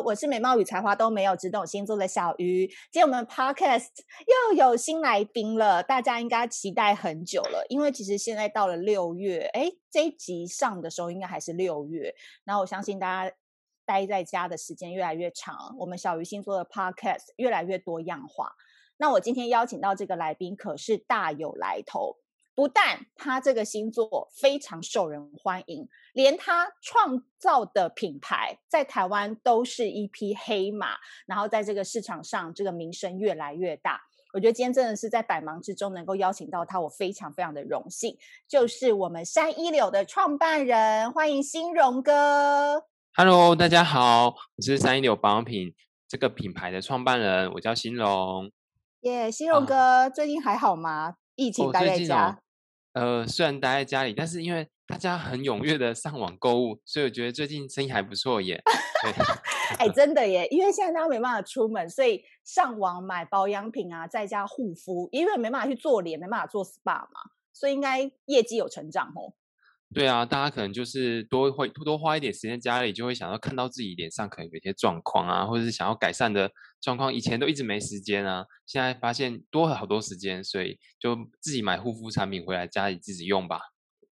我是美貌与才华都没有，只懂星座的小鱼。今天我们 Podcast 又有新来宾了，大家应该期待很久了，因为其实现在到了六月，哎，这一集上的时候应该还是六月。然后我相信大家待在家的时间越来越长，我们小鱼星座的 Podcast 越来越多样化。那我今天邀请到这个来宾可是大有来头。不但他这个星座非常受人欢迎，连他创造的品牌在台湾都是一匹黑马，然后在这个市场上，这个名声越来越大。我觉得今天真的是在百忙之中能够邀请到他，我非常非常的荣幸。就是我们山一柳的创办人，欢迎新荣哥。Hello，大家好，我是三一柳保养品这个品牌的创办人，我叫新荣。耶，yeah, 新荣哥，啊、最近还好吗？疫情待在家。呃，虽然待在家里，但是因为大家很踊跃的上网购物，所以我觉得最近生意还不错耶。哎，真的耶，因为现在大家没办法出门，所以上网买保养品啊，在家护肤，因为没办法去做脸，没办法做 SPA 嘛，所以应该业绩有成长哦。对啊，大家可能就是多会多花一点时间家里，就会想要看到自己脸上可能有些状况啊，或者是想要改善的状况。以前都一直没时间啊，现在发现多了好多时间，所以就自己买护肤产品回来家里自己用吧。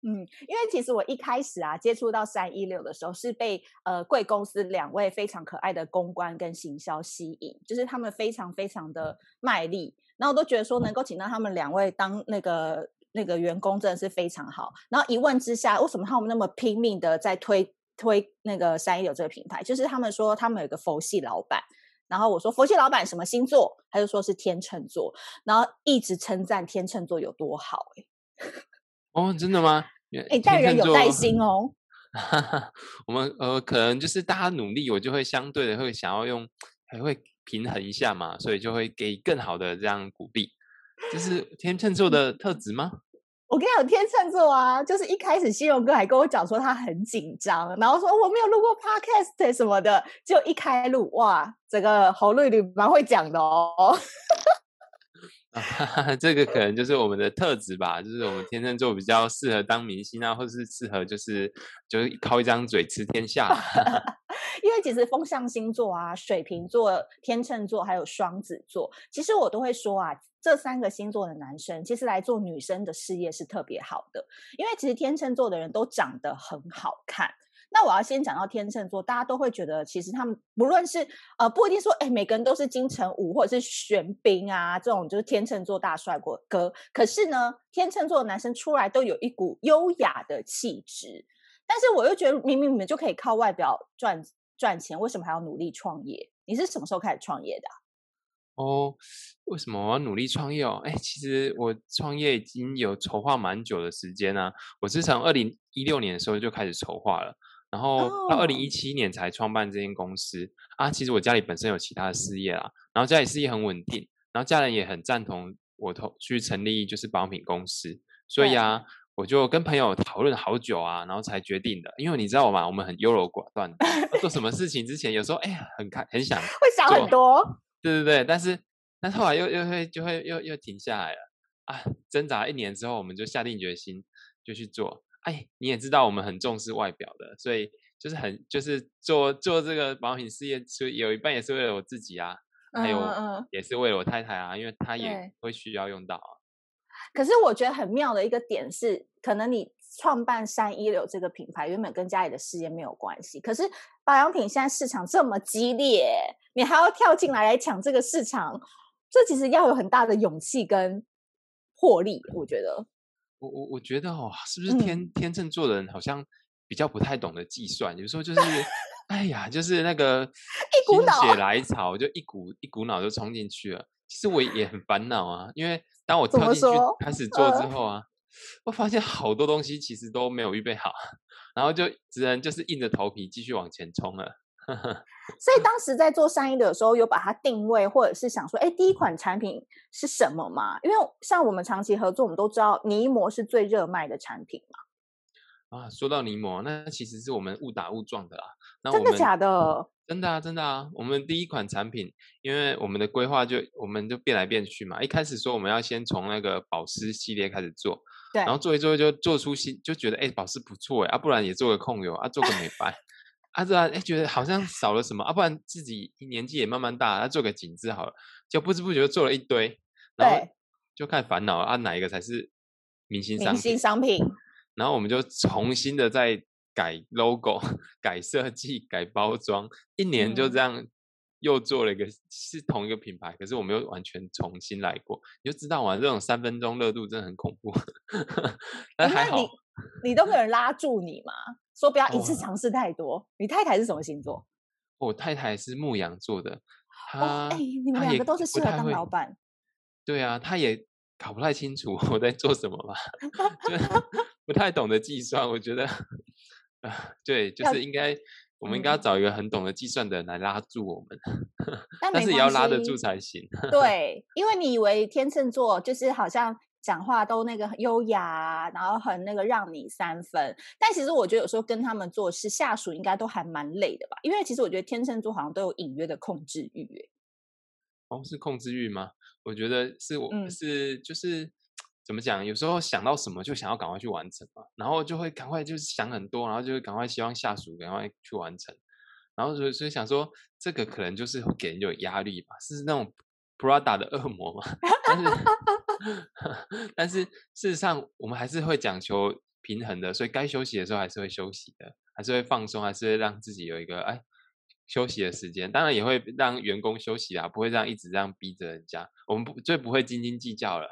嗯，因为其实我一开始啊接触到三一六的时候，是被呃贵公司两位非常可爱的公关跟行销吸引，就是他们非常非常的卖力，然后我都觉得说能够请到他们两位当那个。那个员工真的是非常好，然后一问之下，为什么他们那么拼命的在推推那个三一六这个品牌？就是他们说他们有个佛系老板，然后我说佛系老板什么星座？他就说是天秤座，然后一直称赞天秤座有多好，欸。哦，真的吗？哎，待人有耐心哦。我们呃，可能就是大家努力，我就会相对的会想要用，还会平衡一下嘛，所以就会给更好的这样鼓励。这是天秤座的特质吗？我跟你讲，天秤座啊，就是一开始新荣哥还跟我讲说他很紧张，然后说我没有录过 podcast 什么的，就一开录哇，整个喉咙里蛮会讲的哦。啊，这个可能就是我们的特质吧，就是我们天秤座比较适合当明星啊，或是适合就是就是靠一张嘴吃天下。因为其实风象星座啊，水瓶座、天秤座还有双子座，其实我都会说啊。这三个星座的男生，其实来做女生的事业是特别好的，因为其实天秤座的人都长得很好看。那我要先讲到天秤座，大家都会觉得，其实他们不论是呃，不一定说，哎，每个人都是金城武或者是玄彬啊，这种就是天秤座大帅哥。可是呢，天秤座的男生出来都有一股优雅的气质。但是我又觉得，明明你们就可以靠外表赚赚钱，为什么还要努力创业？你是什么时候开始创业的？哦，为什么我要努力创业哦？哎，其实我创业已经有筹划蛮久的时间啊。我是从二零一六年的时候就开始筹划了，然后到二零一七年才创办这间公司啊。其实我家里本身有其他的事业啦，然后家里事业很稳定，然后家人也很赞同我投去成立就是保养品公司，所以啊，我就跟朋友讨论好久啊，然后才决定的。因为你知道我嘛，我们很优柔寡断，做什么事情之前有时候哎很看很想会想很多。对对对，但是但是后来又又会就会又又停下来了啊！挣扎一年之后，我们就下定决心就去做。哎，你也知道我们很重视外表的，所以就是很就是做做这个保养品事业，所以有一半也是为了我自己啊，还有也是为了我太太啊，因为她也会需要用到啊。可是我觉得很妙的一个点是，可能你。创办三一流这个品牌，原本跟家里的事业没有关系。可是保养品现在市场这么激烈，你还要跳进来来抢这个市场，这其实要有很大的勇气跟魄力。我觉得，我我我觉得哦，是不是天、嗯、天秤座的人好像比较不太懂得计算？有时候就是，哎呀，就是那个心血来潮，就一股一股脑就冲进去了。其实我也很烦恼啊，因为当我跳进去开始做之后啊。呃我发现好多东西其实都没有预备好，然后就只能就是硬着头皮继续往前冲了。所以当时在做山一柳的时候，有把它定位，或者是想说，哎，第一款产品是什么嘛？因为像我们长期合作，我们都知道泥膜是最热卖的产品嘛。啊，说到泥膜，那其实是我们误打误撞的啦。那真的假的？真的啊，真的啊。我们第一款产品，因为我们的规划就我们就变来变去嘛。一开始说我们要先从那个保湿系列开始做。对然后做一做就做出新，就觉得哎，保湿不错哎，啊，不然也做个控油啊，做个美白，啊，这哎觉得好像少了什么啊，不然自己年纪也慢慢大，啊做个紧致好了，就不知不觉做了一堆，然后就开始烦恼了啊，哪一个才是明星商品？明星商品。然后我们就重新的再改 logo、改设计、改包装，一年就这样又做了一个、嗯、是同一个品牌，可是我们又完全重新来过，你就知道玩，这种三分钟热度真的很恐怖。但还好。你，你都没有人拉住你嘛？说不要一次尝试太多。哦、你太太是什么星座？我太太是牧羊座的。她，哎、哦，你们两个都是适合当老板。对啊，他也搞不太清楚我在做什么吧，就 不太懂得计算。我觉得，啊，对，就是应该，我们应该要找一个很懂得计算的人来拉住我们，但，但是也要拉得住才行。对，因为你以为天秤座就是好像。讲话都那个很优雅，然后很那个让你三分，但其实我觉得有时候跟他们做事，下属应该都还蛮累的吧？因为其实我觉得天秤座好像都有隐约的控制欲，哎，哦，是控制欲吗？我觉得是我，嗯、是就是怎么讲？有时候想到什么就想要赶快去完成嘛，然后就会赶快就是想很多，然后就会赶快希望下属赶快去完成，然后所以所以想说这个可能就是会给人有压力吧？是那种 Prada 的恶魔嘛？但是。但是事实上，我们还是会讲求平衡的，所以该休息的时候还是会休息的，还是会放松，还是会让自己有一个哎休息的时间。当然也会让员工休息啊，不会这样一直这样逼着人家。我们不最不会斤斤计较了。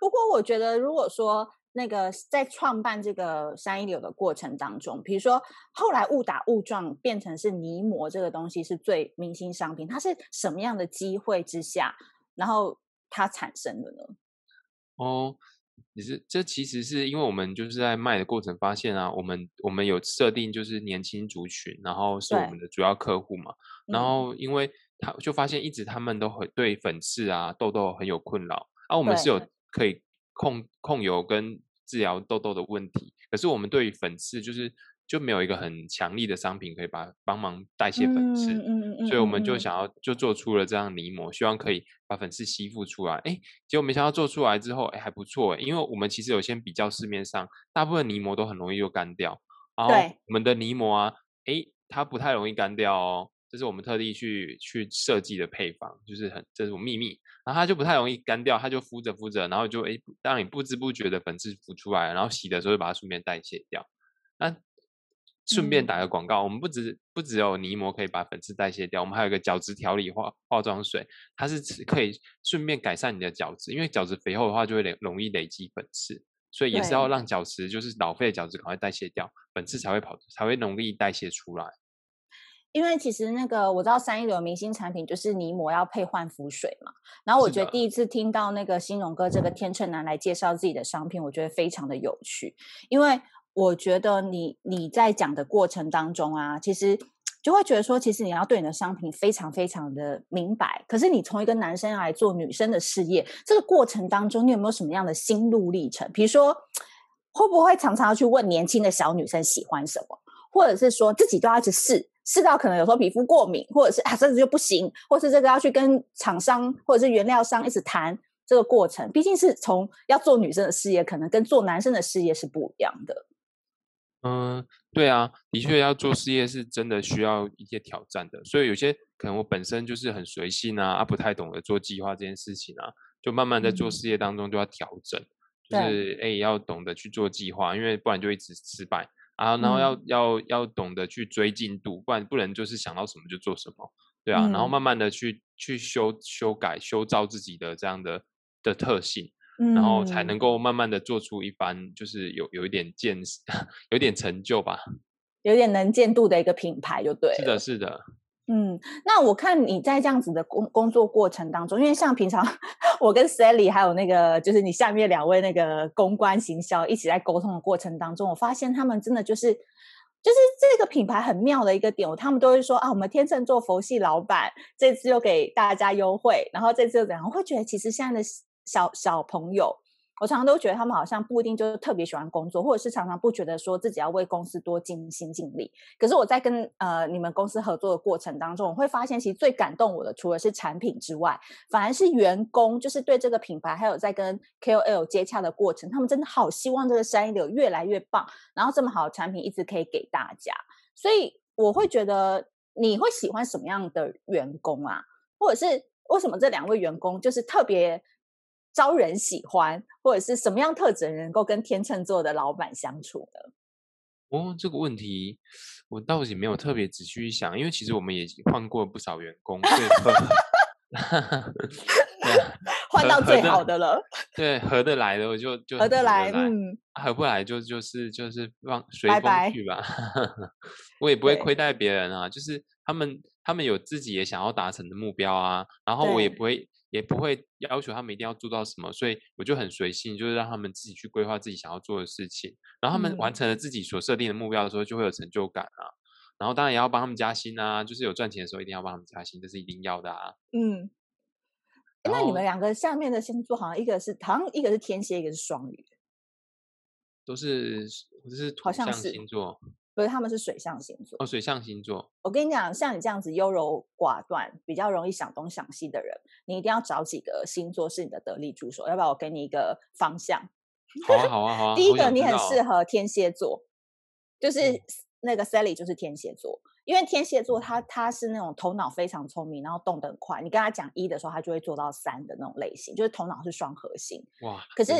不过我觉得，如果说那个在创办这个三一流的过程当中，比如说后来误打误撞变成是泥膜这个东西是最明星商品，它是什么样的机会之下，然后？它产生的呢？哦，你是这其实是因为我们就是在卖的过程发现啊，我们我们有设定就是年轻族群，然后是我们的主要客户嘛，然后因为他就发现一直他们都很对粉刺啊痘痘很有困扰，啊，我们是有可以控控油跟治疗痘痘的问题，可是我们对于粉刺就是。就没有一个很强力的商品可以把帮忙代谢粉刺，嗯嗯嗯、所以我们就想要就做出了这样泥膜，希望可以把粉刺吸附出来。哎，结果没想到做出来之后，哎还不错，因为我们其实有先比较市面上大部分泥膜都很容易就干掉，然后我们的泥膜啊，哎它不太容易干掉哦，这是我们特地去去设计的配方，就是很这是我秘密，然后它就不太容易干掉，它就敷着敷着，然后就哎让你不知不觉的粉刺浮出来，然后洗的时候就把它顺便代谢掉，那。顺便打个广告，嗯、我们不只不只有泥膜可以把粉刺代谢掉，我们还有一个角质调理化化妆水，它是可以顺便改善你的角质，因为角质肥厚的话就会累容易累积粉刺，所以也是要让角质就是老废的角质赶快代谢掉，粉刺才会跑才会容易代谢出来。因为其实那个我知道三一流明星产品就是泥膜要配焕肤水嘛，然后我觉得第一次听到那个新荣哥这个天秤男来介绍自己的商品，我觉得非常的有趣，因为。我觉得你你在讲的过程当中啊，其实就会觉得说，其实你要对你的商品非常非常的明白。可是你从一个男生来做女生的事业，这个过程当中，你有没有什么样的心路历程？比如说，会不会常常要去问年轻的小女生喜欢什么，或者是说自己都要去试，试到可能有时候皮肤过敏，或者是啊，甚至就不行，或是这个要去跟厂商或者是原料商一直谈这个过程。毕竟是从要做女生的事业，可能跟做男生的事业是不一样的。嗯，对啊，的确要做事业是真的需要一些挑战的，所以有些可能我本身就是很随性啊，啊不太懂得做计划这件事情啊，就慢慢在做事业当中就要调整，嗯、就是哎要懂得去做计划，因为不然就一直失败啊，然后要、嗯、要要懂得去追进度，不然不能就是想到什么就做什么，对啊，嗯、然后慢慢的去去修修改修造自己的这样的的特性。然后才能够慢慢的做出一番，就是有有一点见识，有点成就吧，有点能见度的一个品牌就对了。是的，是的。嗯，那我看你在这样子的工工作过程当中，因为像平常 我跟 Sally 还有那个就是你下面两位那个公关行销一起在沟通的过程当中，我发现他们真的就是就是这个品牌很妙的一个点，他们都会说啊，我们天秤座佛系老板这次又给大家优惠，然后这次又怎样？我会觉得其实现在的。小小朋友，我常常都觉得他们好像不一定就是特别喜欢工作，或者是常常不觉得说自己要为公司多尽心尽力。可是我在跟呃你们公司合作的过程当中，我会发现其实最感动我的，除了是产品之外，反而是员工，就是对这个品牌还有在跟 KOL 接洽的过程，他们真的好希望这个三一流越来越棒，然后这么好的产品一直可以给大家。所以我会觉得你会喜欢什么样的员工啊？或者是为什么这两位员工就是特别招人喜欢，或者是什么样特质能够跟天秤座的老板相处呢？哦，这个问题我倒也没有特别仔细去想，因为其实我们也换过不少员工，所以 换到最好的了。对，合得来的我就就合得来，嗯，合不来就就是就是让随风去吧。拜 拜我也不会亏待别人啊，就是他们他们有自己也想要达成的目标啊，然后我也不会。也不会要求他们一定要做到什么，所以我就很随性，就是让他们自己去规划自己想要做的事情。然后他们完成了自己所设定的目标的时候，就会有成就感啊。然后当然也要帮他们加薪啊，就是有赚钱的时候一定要帮他们加薪，这是一定要的啊。嗯，那你们两个下面的星座好像一个是好像一个是天蝎，一个是双鱼，都是都是土象星座。所以他们是水象星座哦，水象星座。我跟你讲，像你这样子优柔寡断、比较容易想东想西的人，你一定要找几个星座是你的得力助手。要不要我给你一个方向？好啊，好啊，好啊。第一个，你很适合天蝎座，就是那个 Sally 就是天蝎座，嗯、因为天蝎座他他是那种头脑非常聪明，然后动得很快。你跟他讲一的时候，他就会做到三的那种类型，就是头脑是双核心。哇，可是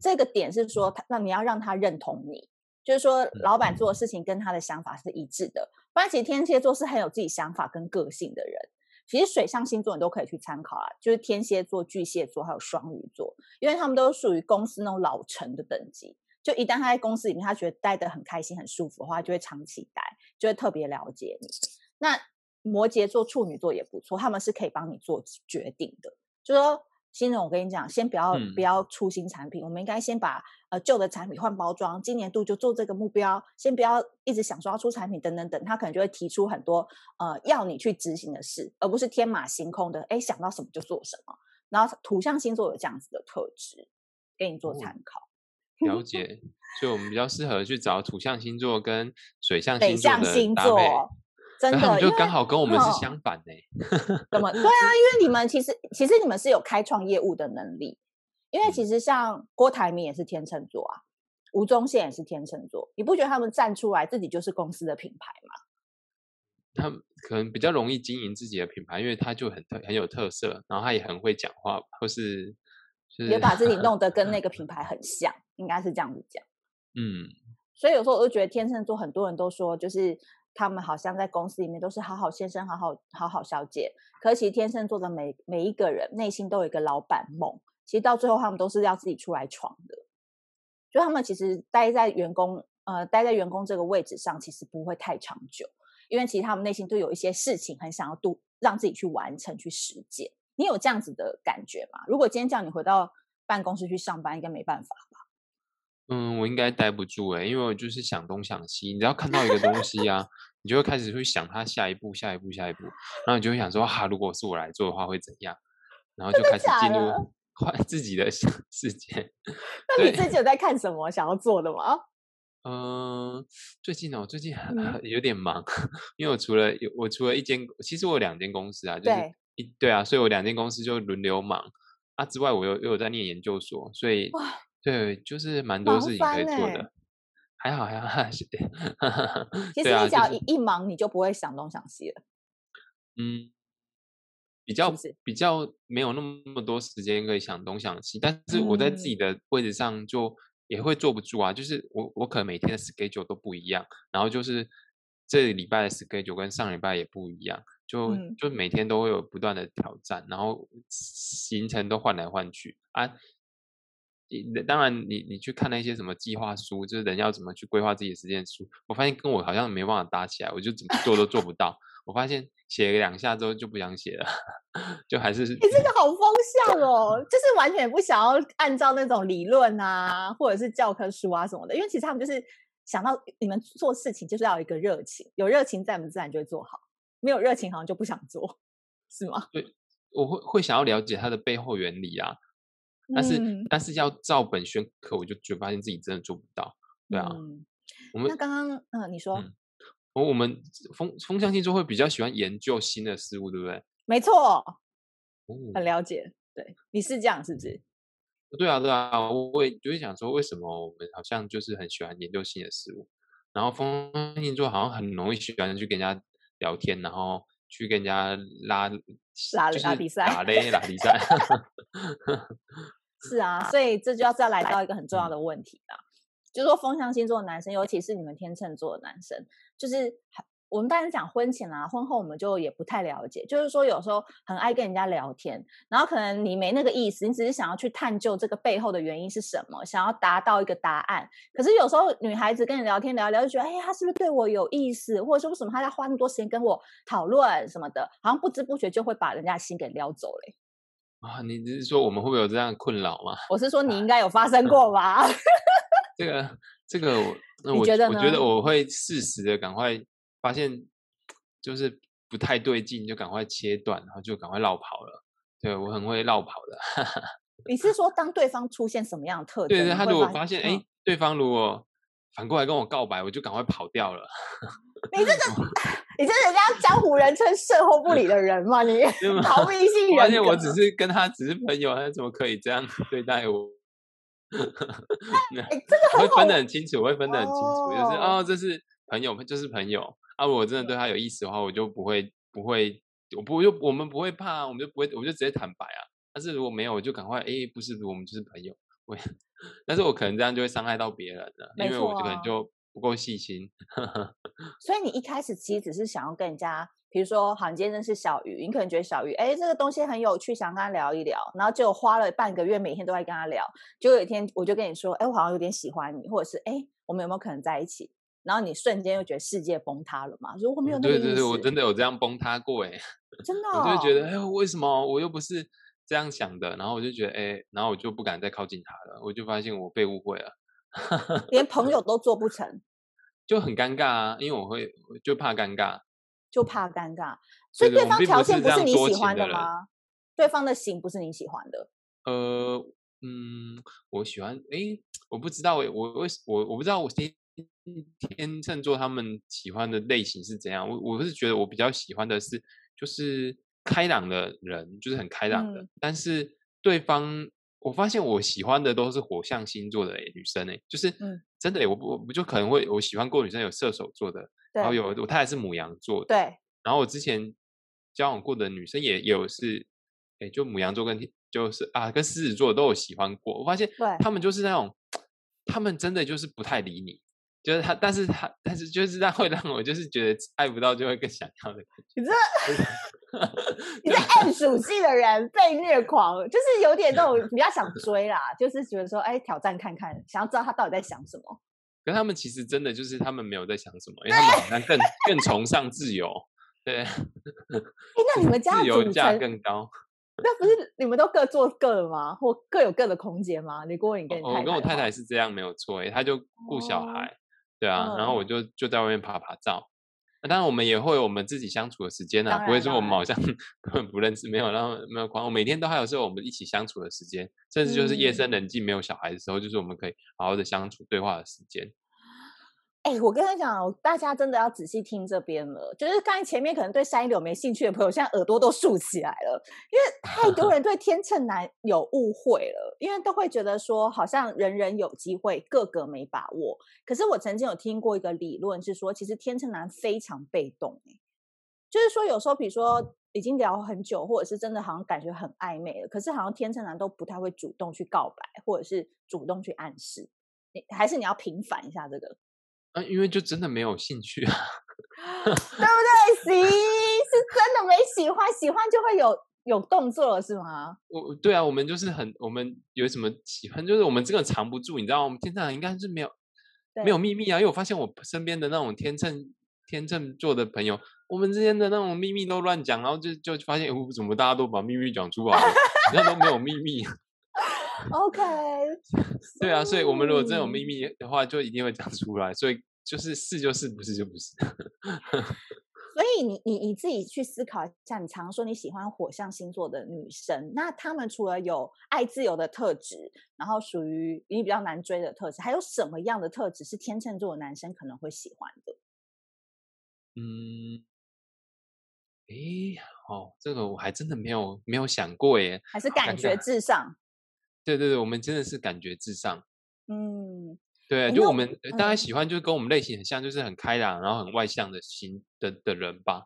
这个点是说，他那你要让他认同你。就是说，老板做的事情跟他的想法是一致的。不然，其实天蝎座是很有自己想法跟个性的人。其实水象星座你都可以去参考啊，就是天蝎座、巨蟹座还有双鱼座，因为他们都属于公司那种老成的等级。就一旦他在公司里面，他觉得待得很开心、很舒服的话，就会长期待，就会特别了解你。那摩羯座、处女座也不错，他们是可以帮你做决定的。就是说。新人，我跟你讲，先不要不要出新产品，嗯、我们应该先把呃旧的产品换包装，今年度就做这个目标，先不要一直想说要出产品等等等，他可能就会提出很多呃要你去执行的事，而不是天马行空的，哎想到什么就做什么。然后土象星座有这样子的特质，给你做参考。哦、了解，所以我们比较适合去找土象星座跟水象星座的搭配。真的，就刚好跟我们是相反呢、欸。怎么？对啊，因为你们其实其实你们是有开创业务的能力。因为其实像郭台铭也是天秤座啊，吴宗宪也是天秤座。你不觉得他们站出来自己就是公司的品牌吗？他们可能比较容易经营自己的品牌，因为他就很特很有特色，然后他也很会讲话，或是、就是、也把自己弄得跟那 个品牌很像，应该是这样子讲。嗯，所以有时候我就觉得天秤座很多人都说就是。他们好像在公司里面都是好好先生、好好好好小姐，可其实天秤座的每每一个人内心都有一个老板梦，其实到最后他们都是要自己出来闯的。就他们其实待在员工呃待在员工这个位置上，其实不会太长久，因为其实他们内心都有一些事情很想要度让自己去完成、去实践。你有这样子的感觉吗？如果今天叫你回到办公室去上班，应该没办法？嗯，我应该待不住哎，因为我就是想东想西。你只要看到一个东 西啊，你就会开始会想它下一步、下一步、下一步，然后你就会想说，哈、啊，如果是我来做的话会怎样？然后就开始进入 换自己的世界。那你最近有在看什么想要做的吗？嗯，最近呢，我最近很有点忙，因为我除了有我除了一间，其实我有两间公司啊，就是一对，对啊，所以我两间公司就轮流忙啊。之外，我又又有在念研究所，所以。对，就是蛮多事情可以做的，欸、还好还好。其实你只要一一忙，你就不会想东想西了。嗯，比较是是比较没有那么多时间可以想东想西，但是我在自己的位置上就也会坐不住啊。嗯、就是我我可能每天的 schedule 都不一样，然后就是这礼拜的 schedule 跟上礼拜也不一样，就、嗯、就每天都会有不断的挑战，然后行程都换来换去啊。当然你，你你去看那些什么计划书，就是人要怎么去规划自己的时间书，我发现跟我好像没办法搭起来，我就怎么做都做不到。我发现写了两下之后就不想写了，就还是你这个好风向哦，就是完全不想要按照那种理论啊，或者是教科书啊什么的，因为其实他们就是想到你们做事情就是要有一个热情，有热情在，我们自然就会做好；没有热情，好像就不想做，是吗？对，我会会想要了解它的背后原理啊。但是，嗯、但是要照本宣科，我就觉得发现自己真的做不到，对啊。嗯、我们那刚刚，嗯、呃，你说，我、嗯、我们风风象星座会比较喜欢研究新的事物，对不对？没错，很了解。对，你是这样，是不是？对啊，对啊，我也就会想说，为什么我们好像就是很喜欢研究新的事物？然后风象星座好像很容易喜欢去跟人家聊天，然后去跟人家拉拉拉比赛，打擂拉比赛。是啊，所以这就要再来到一个很重要的问题了，就是说风象星座的男生，尤其是你们天秤座的男生，就是。我们当然讲婚前啊，婚后我们就也不太了解。就是说，有时候很爱跟人家聊天，然后可能你没那个意思，你只是想要去探究这个背后的原因是什么，想要达到一个答案。可是有时候女孩子跟你聊天聊聊，就觉得，哎，他是不是对我有意思？或者说，为什么他在花那么多时间跟我讨论什么的？好像不知不觉就会把人家心给撩走了。啊，你只是说我们会不会有这样的困扰吗？我是说你应 该有发生过吧？这个，这个我，那我觉得，我觉得我会适时的赶快。发现就是不太对劲，就赶快切断，然后就赶快绕跑了。对，我很会绕跑的。你是说，当对方出现什么样的特征？对对，他如果发现，哎、嗯，对方如果反过来跟我告白，我就赶快跑掉了。你这个，你这人家江湖人称“售后不理”的人吗？你 逃避性人。而且我只是跟他只是朋友，他怎么可以这样对待我？哎，这个会分得很清楚，会分得很清楚，就是哦，这是朋友，就是朋友。啊，我真的对他有意思的话，我就不会不会，我不就我们不会怕，我们就不会，我就直接坦白啊。但是如果没有，我就赶快，哎，不是，我们就是朋友。我，但是我可能这样就会伤害到别人了，因为我就可能就不够细心。所以你一开始其实只是想要跟人家，比如说，好，你今天认识小鱼，你可能觉得小鱼，哎，这个东西很有趣，想跟他聊一聊，然后就花了半个月，每天都在跟他聊。就有一天，我就跟你说，哎，我好像有点喜欢你，或者是，哎，我们有没有可能在一起？然后你瞬间又觉得世界崩塌了嘛？如果没有对对对，我真的有这样崩塌过哎，真的、哦，我就觉得哎，为什么我又不是这样想的？然后我就觉得哎，然后我就不敢再靠近他了，我就发现我被误会了，连 朋友都做不成，就很尴尬啊，因为我会就怕尴尬，就怕尴尬，所以对方条件不是你喜欢的吗？对方的型不是你喜欢的？呃，嗯，我喜欢哎，我不知道哎，我为我我不知道我天。天秤座他们喜欢的类型是怎样？我我是觉得我比较喜欢的是，就是开朗的人，就是很开朗的。嗯、但是对方，我发现我喜欢的都是火象星座的女生诶，就是真的，我我我就可能会我喜欢过女生有射手座的，然后有我太太是母羊座的，对。然后我之前交往过的女生也也有是，诶，就母羊座跟就是啊跟狮子座都有喜欢过。我发现他们就是那种，他们真的就是不太理你。就是他，但是他，但是就是他会让我就是觉得爱不到就会更想要的感觉。你这，你这暗属性的人被虐狂，就是有点那种比较想追啦，就是觉得说，哎，挑战看看，想要知道他到底在想什么。可他们其实真的就是他们没有在想什么，因为他们好像更更崇尚自由。对。哎，那你们家自由价更高？那不是你们都各做各的吗？或各有各的空间吗？你跟你跟你太太，我跟我太太是这样没有错，哎，他就顾小孩。哦对啊，然后我就就在外面拍拍照。那当然，我们也会有我们自己相处的时间啊，不会说我们好像 根本不认识，没有，然后没有关。我每天都还有时候我们一起相处的时间，甚至就是夜深人静没有小孩的时候，就是我们可以好好的相处对话的时间。哎，我跟他讲，大家真的要仔细听这边了。就是刚才前面可能对山一柳没兴趣的朋友，现在耳朵都竖起来了，因为 太多人对天秤男有误会了，因为都会觉得说好像人人有机会，个个没把握。可是我曾经有听过一个理论，是说其实天秤男非常被动，就是说有时候比如说已经聊很久，或者是真的好像感觉很暧昧了，可是好像天秤男都不太会主动去告白，或者是主动去暗示。你还是你要平反一下这个。啊，因为就真的没有兴趣啊，对不对？行，是真的没喜欢，喜欢就会有有动作了，是吗？我对啊，我们就是很，我们有什么喜欢，就是我们真的藏不住，你知道，我们天秤应该是没有没有秘密啊，因为我发现我身边的那种天秤天秤座的朋友，我们之间的那种秘密都乱讲，然后就就发现，哦，怎么大家都把秘密讲出来了，人家都没有秘密。OK，对啊，所以我们如果真有秘密的话，就一定会讲出来。所以就是是就是，不是就不是。所以你你你自己去思考一下，你常说你喜欢火象星座的女生，那她们除了有爱自由的特质，然后属于你比较难追的特质，还有什么样的特质是天秤座的男生可能会喜欢的？嗯，诶，哦，这个我还真的没有没有想过耶，还是感觉至上。对对对，我们真的是感觉至上。嗯，对，就我们大家喜欢，就是跟我们类型很像，就是很开朗，然后很外向的型的的人吧。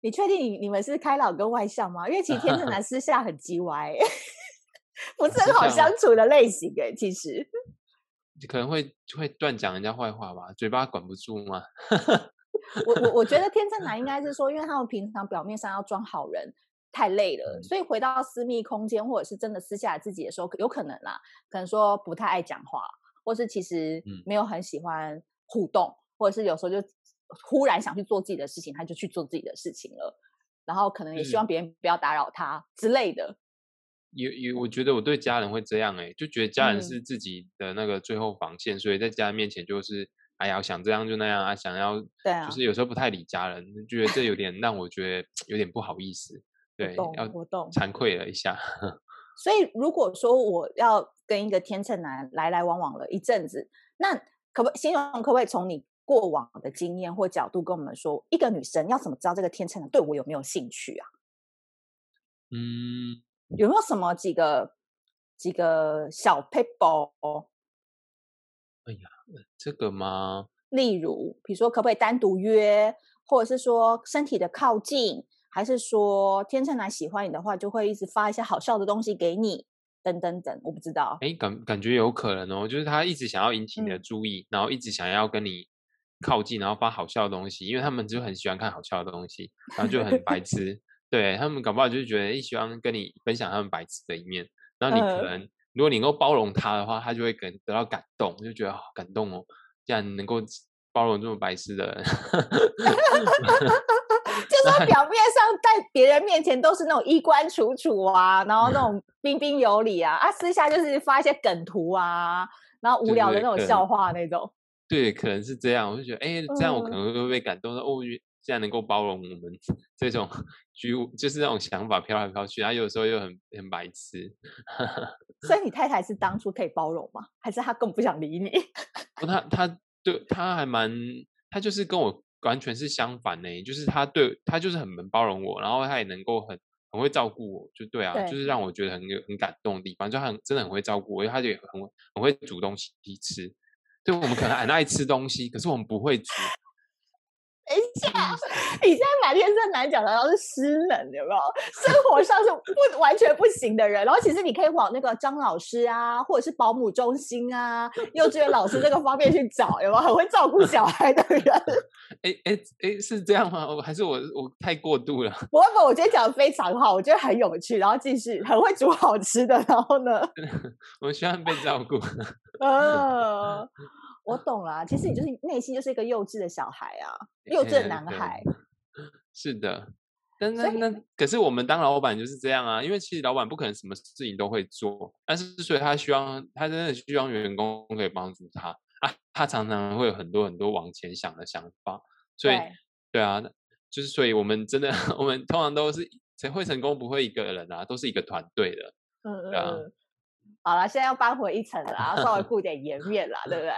你确定你你们是开朗跟外向吗？因为其实天秤男私下很叽歪，不是很好相处的类型哎。其实 可能会会乱讲人家坏话吧，嘴巴管不住吗？我我我觉得天秤男 应该是说，因为他们平常表面上要装好人太累了，所以回到私密空间或者是真的私下自己的时候，有可能啦，可能说不太爱讲话。或是其实没有很喜欢互动，嗯、或者是有时候就忽然想去做自己的事情，他就去做自己的事情了，然后可能也希望别人不要打扰他之类的。有有，我觉得我对家人会这样哎、欸，就觉得家人是自己的那个最后防线，嗯、所以在家人面前就是哎呀，想这样就那样啊，想要对啊，就是有时候不太理家人，觉得这有点让我觉得 有点不好意思，对，要惭愧了一下。所以，如果说我要跟一个天秤男来来往往了一阵子，那可不形容可不可以从你过往的经验或角度跟我们说，一个女生要怎么知道这个天秤男对我有没有兴趣啊？嗯，有没有什么几个几个小 people？？哎呀，这个吗？例如，比如说，可不可以单独约，或者是说身体的靠近？还是说天秤男喜欢你的话，就会一直发一些好笑的东西给你，等等等，我不知道。哎，感感觉有可能哦，就是他一直想要引起你的注意，嗯、然后一直想要跟你靠近，然后发好笑的东西，因为他们就很喜欢看好笑的东西，然后就很白 痴。对，他们搞不好就是觉得，哎，喜欢跟你分享他们白痴的一面。然后你可能，嗯、如果你能够包容他的话，他就会感得到感动，就觉得好感动哦，竟然能够包容这么白痴的人。就是说表面上在别人面前都是那种衣冠楚楚啊，然后那种彬彬有礼啊，啊，私下就是发一些梗图啊，然后无聊的那种笑话那种。对，可能是这样，我就觉得，哎，这样我可能会被感动到。哦，竟然能够包容我们这种居，就是那种想法飘来飘去，他有时候又很很白痴。所以你太太是当初可以包容吗？还是他更不想理你？不，她她对她还蛮，她就是跟我。完全是相反呢，就是他对他就是很能包容我，然后他也能够很很会照顾我，就对啊，对就是让我觉得很有很感动的地方，就他很真的很会照顾我，因为他也很很会煮东西吃，对，我们可能很爱吃东西，可是我们不会煮。等一下，你现在满天生难讲的然后是失能，有没有？生活上是不完全不行的人，然后其实你可以往那个张老师啊，或者是保姆中心啊、幼稚园老师这个方面去找，有没有很会照顾小孩的人？哎哎哎，是这样吗？我还是我我太过度了？不不，我觉得讲的非常好，我觉得很有趣，然后继续很会煮好吃的，然后呢？我希望被照顾。呃。我懂了啊，其实你就是内心就是一个幼稚的小孩啊，幼稚的男孩。是的，但那那可是我们当老板就是这样啊，因为其实老板不可能什么事情都会做，但是所以他希望他真的希望员工可以帮助他啊，他常常会有很多很多往前想的想法，所以对，对啊，就是所以我们真的 我们通常都是谁会成功不会一个人啊，都是一个团队的，嗯嗯啊。好了，现在要扳回一城了，然后稍微顾点颜面了，对不对？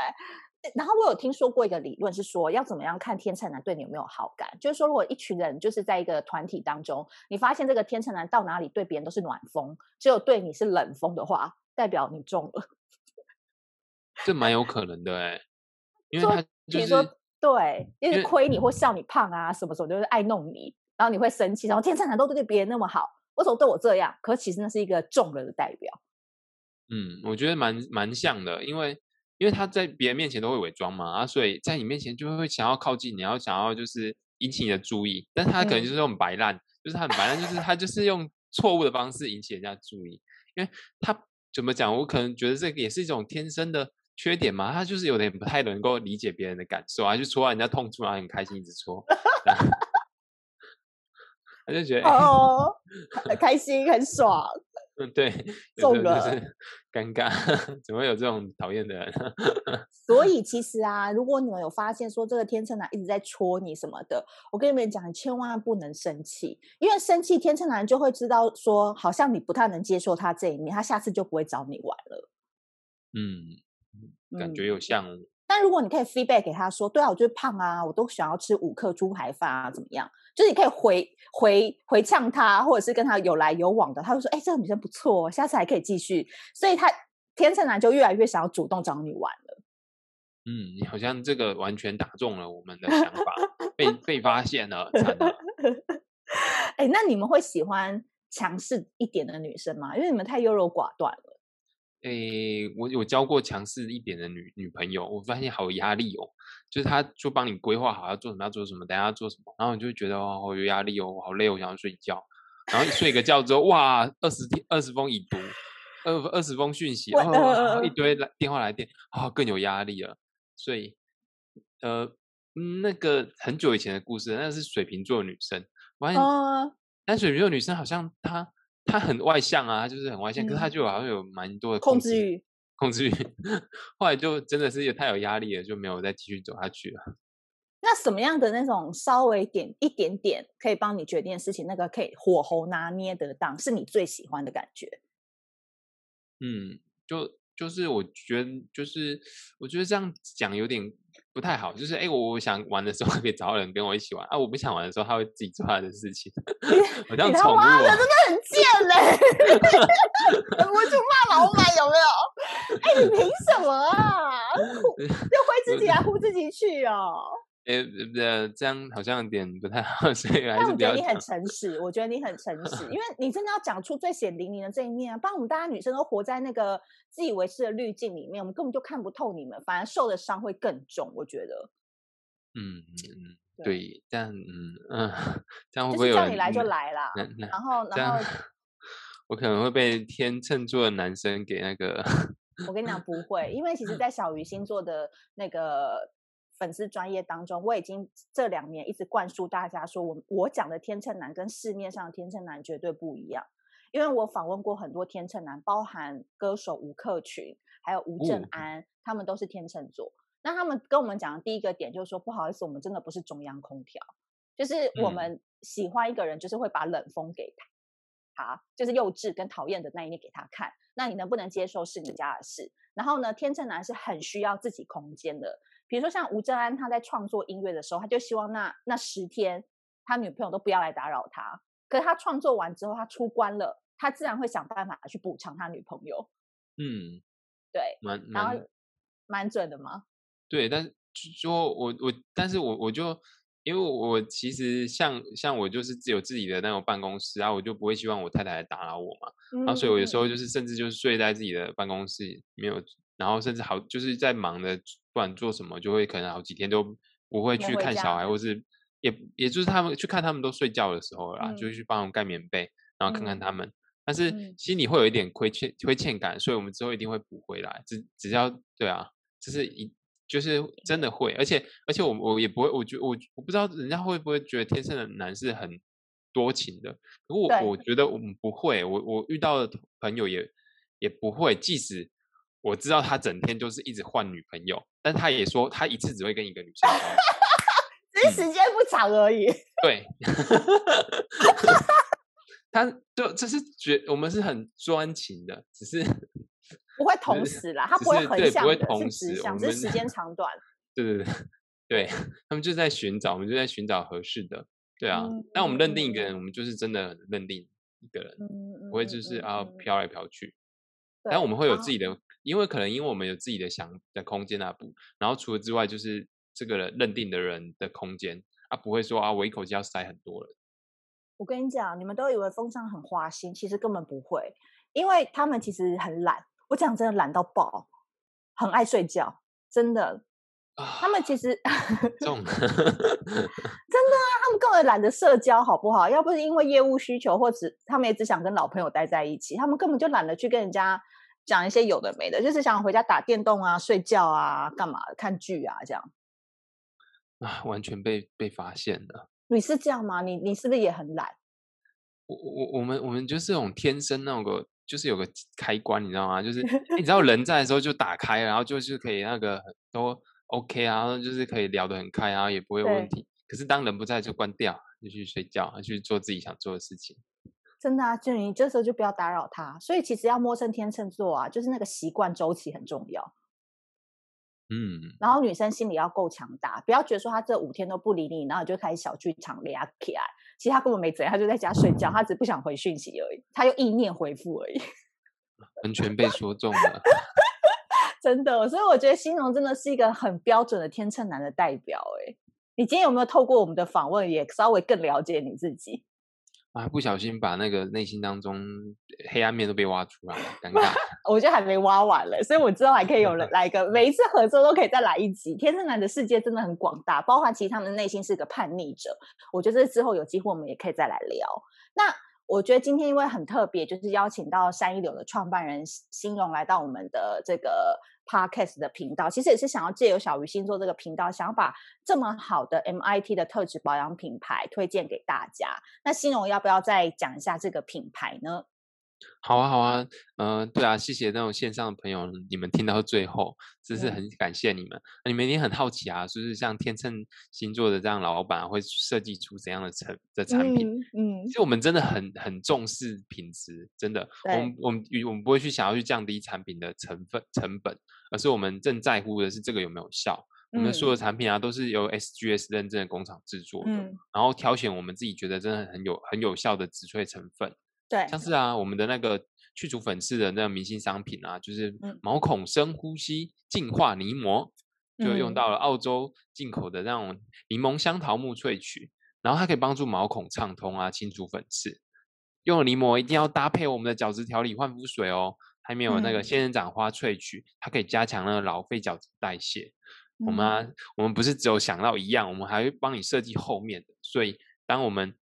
然后我有听说过一个理论，是说要怎么样看天秤男对你有没有好感？就是说，如果一群人就是在一个团体当中，你发现这个天秤男到哪里对别人都是暖风，只有对你是冷风的话，代表你中了。这蛮有可能的哎，因为他就是说对，因为亏你或笑你胖啊，什么什么就是爱弄你，然后你会生气，然后天秤男都对别人那么好，为什么对我这样？可其实那是一个中了的代表。嗯，我觉得蛮蛮像的，因为因为他在别人面前都会伪装嘛，啊，所以在你面前就会想要靠近你，要想要就是引起你的注意，但他可能就是用白烂，嗯、就是他很白烂，就是他就是用错误的方式引起人家注意，因为他怎么讲，我可能觉得这个也是一种天生的缺点嘛，他就是有点不太能够理解别人的感受啊，就戳到人家痛处，然后很开心一直戳，他就觉得哦，很开心很爽。嗯，对，中了，尴尬，怎么会有这种讨厌的人？所以其实啊，如果你们有发现说这个天秤男一直在戳你什么的，我跟你们讲，你千万不能生气，因为生气天秤男就会知道说，好像你不太能接受他这一面，他下次就不会找你玩了。嗯，感觉有像。嗯但如果你可以 feedback 给他说，对啊，我就是胖啊，我都想要吃五克猪排饭啊，怎么样？就是你可以回回回呛他，或者是跟他有来有往的，他会说，哎，这个女生不错，下次还可以继续。所以他天秤男就越来越想要主动找你玩了。嗯，好像这个完全打中了我们的想法，被被发现了，惨了。哎，那你们会喜欢强势一点的女生吗？因为你们太优柔寡断了。哎，我有交过强势一点的女女朋友，我发现好有压力哦。就是她就帮你规划好要做什么，要做什么，等下要做什么，然后你就会觉得哦，好有压力哦，我好累，我想要睡觉。然后你睡个觉之后，哇，二十天二十封已读，二二十封讯息，然后，一堆来电话来电，啊，更有压力了。所以，呃，那个很久以前的故事，那是水瓶座的女生。我发现，但水瓶座女生好像她她很外向啊，就是很外向，嗯、可是他就好像有蛮多的控制欲，控制欲。后来就真的是太有压力了，就没有再继续走下去了。那什么样的那种稍微点一点点可以帮你决定的事情，那个可以火候拿捏得当，是你最喜欢的感觉？嗯，就。就是我觉得，就是我觉得这样讲有点不太好。就是哎，我我想玩的时候 可以找人跟我一起玩啊，我不想玩的时候他会自己做他的事情。我这样宠物啊，真的很贱嘞！我就骂老板有没有？哎，你凭什么啊？要挥自己来呼自己去哦。哎，呃，这样好像有点不太好，所以还是我觉得你很诚实，我觉得你很诚实，因 为你真的要讲出最显灵你的这一面啊！不然我们大家女生都活在那个自以为是的滤镜里面，我们根本就看不透你们，反而受的伤会更重。我觉得。嗯嗯，对，但嗯嗯，这样会不会有？叫你来就来啦。然后然后，我可能会被天秤座的男生给那个。我跟你讲不会，因为其实，在小鱼星座的那个。粉丝专业当中，我已经这两年一直灌输大家说，我我讲的天秤男跟市面上的天秤男绝对不一样，因为我访问过很多天秤男，包含歌手吴克群，还有吴正安，嗯、他们都是天秤座。那他们跟我们讲的第一个点就是说，不好意思，我们真的不是中央空调，就是我们喜欢一个人，就是会把冷风给他，好，就是幼稚跟讨厌的那一面给他看。那你能不能接受是你家的事。然后呢，天秤男是很需要自己空间的。比如说像吴正安，他在创作音乐的时候，他就希望那那十天他女朋友都不要来打扰他。可是他创作完之后，他出关了，他自然会想办法去补偿他女朋友。嗯，对，蛮蛮然后蛮准的吗？对，但是说我我，但是我我就因为我其实像像我就是只有自己的那种办公室啊，我就不会希望我太太来打扰我嘛。嗯、然后所以我有时候就是甚至就是睡在自己的办公室，没有。然后甚至好，就是在忙的，不管做什么，就会可能好几天都不会去看小孩，或是也也就是他们去看他们都睡觉的时候啦，嗯、就去帮他们盖棉被，然后看看他们。嗯、但是心里会有一点亏欠亏欠感，所以我们之后一定会补回来。只只要对啊，就是一就是真的会，而且而且我我也不会，我觉我我不知道人家会不会觉得天生的男是很多情的，可我我觉得我们不会，我我遇到的朋友也也不会，即使。我知道他整天就是一直换女朋友，但他也说他一次只会跟一个女生，只是时间不长而已。嗯、对，他就这是觉我们是很专情的，只是 不会同时啦，他不会横向，不会同时，想只是时间长短。对对对对，他们就在寻找，我们就在寻找合适的。对啊，那、嗯、我们认定一个人，我们就是真的认定一个人，嗯、不会就是啊飘来飘去。然后我们会有自己的。啊因为可能因为我们有自己的想的空间啊，不，然后除了之外就是这个人认定的人的空间啊，不会说啊，我一口气要塞很多人。我跟你讲，你们都以为风象很花心，其实根本不会，因为他们其实很懒。我讲真的懒到爆，很爱睡觉，真的。啊、他们其实重 真的啊，他们根本懒得社交，好不好？要不是因为业务需求，或者他们也只想跟老朋友待在一起，他们根本就懒得去跟人家。讲一些有的没的，就是想回家打电动啊、睡觉啊、干嘛看剧啊这样。啊，完全被被发现了。你是这样吗？你你是不是也很懒？我我我们我们就是这种天生那个，就是有个开关，你知道吗？就是 你知道人在的时候就打开，然后就是可以那个都 OK 啊，然后就是可以聊得很开啊，也不会有问题。可是当人不在就关掉，就去睡觉，去做自己想做的事情。真的啊，就你这时候就不要打扰他。所以其实要摸清天秤座啊，就是那个习惯周期很重要。嗯，然后女生心里要够强大，不要觉得说他这五天都不理你，然后就开始小剧场咧起来。其实他根本没怎样，他就在家睡觉，他只不想回讯息而已，他用意念回复而已。完全被说中了。真的，所以我觉得欣荣真的是一个很标准的天秤男的代表。哎，你今天有没有透过我们的访问，也稍微更了解你自己？啊，不小心把那个内心当中黑暗面都被挖出来了，尴尬。我觉得还没挖完了，所以我之后还可以有人 来一个，每一次合作都可以再来一集。天生男的世界真的很广大，包括其实他们的内心是个叛逆者。我觉得之后有机会我们也可以再来聊。那我觉得今天因为很特别，就是邀请到山一柳的创办人新荣来到我们的这个。Podcast 的频道其实也是想要借由小鱼星座这个频道，想要把这么好的 MIT 的特质保养品牌推荐给大家。那欣荣要不要再讲一下这个品牌呢？好啊，好啊，嗯、呃，对啊，谢谢那种线上的朋友，你们听到最后，真是很感谢你们。你们一定很好奇啊，就是，是像天秤星座的这样老板会设计出怎样的成的产品？嗯，嗯其实我们真的很很重视品质，真的，我们我们我们不会去想要去降低产品的成分成本，而是我们正在乎的是这个有没有效。嗯、我们所有的产品啊，都是由 SGS 认证的工厂制作的，嗯、然后挑选我们自己觉得真的很有很有效的植萃成分。对，像是啊，我们的那个去除粉刺的那个明星商品啊，就是毛孔深呼吸净化泥膜，嗯、就用到了澳洲进口的那种柠檬香桃木萃取，然后它可以帮助毛孔畅通啊，清除粉刺。用了泥膜一定要搭配我们的角质调理焕肤水哦，还没有那个仙人掌花萃取，它可以加强那个老废角质代谢。嗯、我们啊，我们不是只有想到一样，我们还会帮你设计后面的，所以当我们。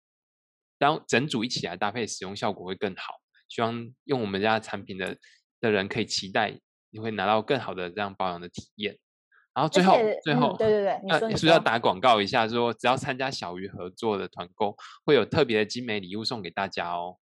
当整组一起来搭配使用，效果会更好。希望用我们家产品的的人可以期待你会拿到更好的这样保养的体验。然后最后，最后，对对对，你是不是要打广告一下，说只要参加小鱼合作的团购，会有特别的精美礼物送给大家哦。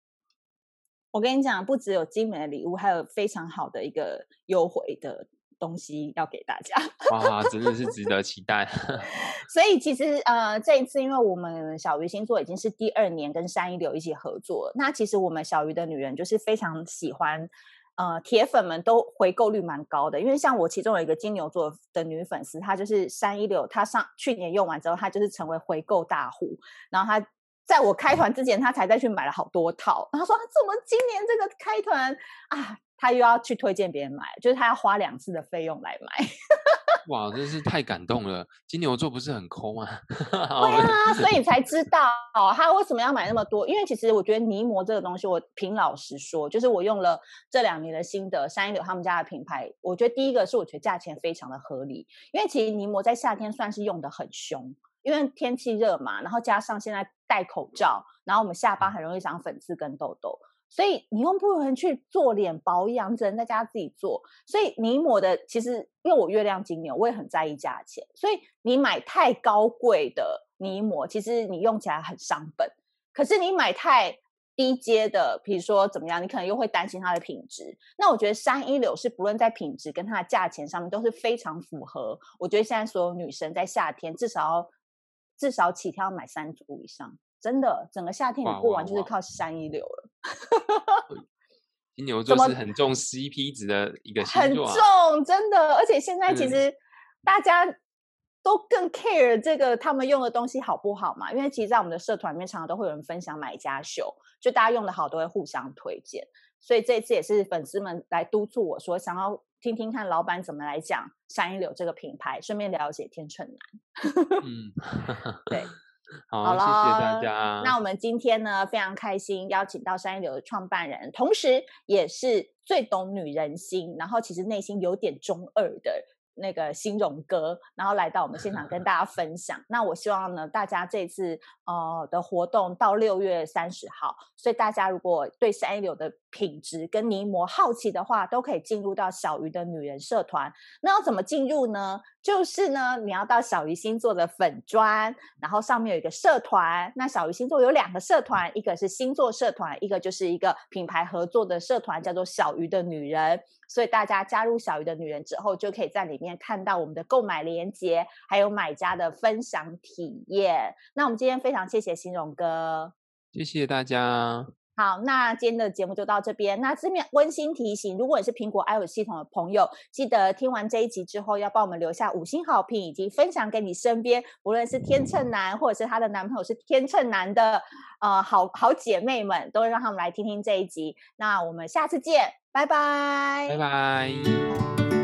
我跟你讲，不只有精美的礼物，还有非常好的一个优惠的。东西要给大家，哇，真的是值得期待。所以其实呃，这一次因为我们小鱼星座已经是第二年跟山一流一起合作，那其实我们小鱼的女人就是非常喜欢，呃，铁粉们都回购率蛮高的。因为像我其中有一个金牛座的女粉丝，她就是三一六，她上去年用完之后，她就是成为回购大户，然后她在我开团之前，她才再去买了好多套。然后说，她怎么今年这个开团啊？他又要去推荐别人买，就是他要花两次的费用来买。哇，真是太感动了！金牛座不是很抠吗？对啊，所以你才知道 他为什么要买那么多。因为其实我觉得泥膜这个东西，我凭老实说，就是我用了这两年的心得，三一柳他们家的品牌，我觉得第一个是我觉得价钱非常的合理，因为其实泥膜在夏天算是用的很凶，因为天气热嘛，然后加上现在戴口罩，然后我们下巴很容易长粉刺跟痘痘。所以你用不能去做脸保养，只能在家自己做。所以泥膜的其实，因为我月亮金牛，我也很在意价钱。所以你买太高贵的泥膜，其实你用起来很伤本。可是你买太低阶的，比如说怎么样，你可能又会担心它的品质。那我觉得山一柳是不论在品质跟它的价钱上面都是非常符合。我觉得现在所有女生在夏天至少要至少起跳买三组以上。真的，整个夏天你过完就是靠山一流了。金牛座是很重 CP 值的一个星座，啊，很重，真的。而且现在其实大家都更 care 这个他们用的东西好不好嘛？因为其实，在我们的社团里面，常常都会有人分享买家秀，就大家用的好都会互相推荐。所以这一次也是粉丝们来督促我说，想要听听看老板怎么来讲山一流这个品牌，顺便了解天秤男。嗯，对。好，好，谢谢大家。那我们今天呢，非常开心邀请到三一流的创办人，同时也是最懂女人心，然后其实内心有点中二的。那个新荣哥，然后来到我们现场跟 大家分享。那我希望呢，大家这次呃的活动到六月三十号，所以大家如果对三一流的品质跟泥膜好奇的话，都可以进入到小鱼的女人社团。那要怎么进入呢？就是呢，你要到小鱼星座的粉专，然后上面有一个社团。那小鱼星座有两个社团，一个是星座社团，一个就是一个品牌合作的社团，叫做小鱼的女人。所以大家加入小鱼的女人之后，就可以在里面看到我们的购买链接，还有买家的分享体验。那我们今天非常谢谢欣荣哥，谢谢大家。好，那今天的节目就到这边。那这边温馨提醒，如果你是苹果 iOS 系统的朋友，记得听完这一集之后，要帮我们留下五星好评，以及分享给你身边，无论是天秤男，或者是他的男朋友是天秤男的，呃，好好姐妹们，都会让他们来听听这一集。那我们下次见。拜拜，拜拜。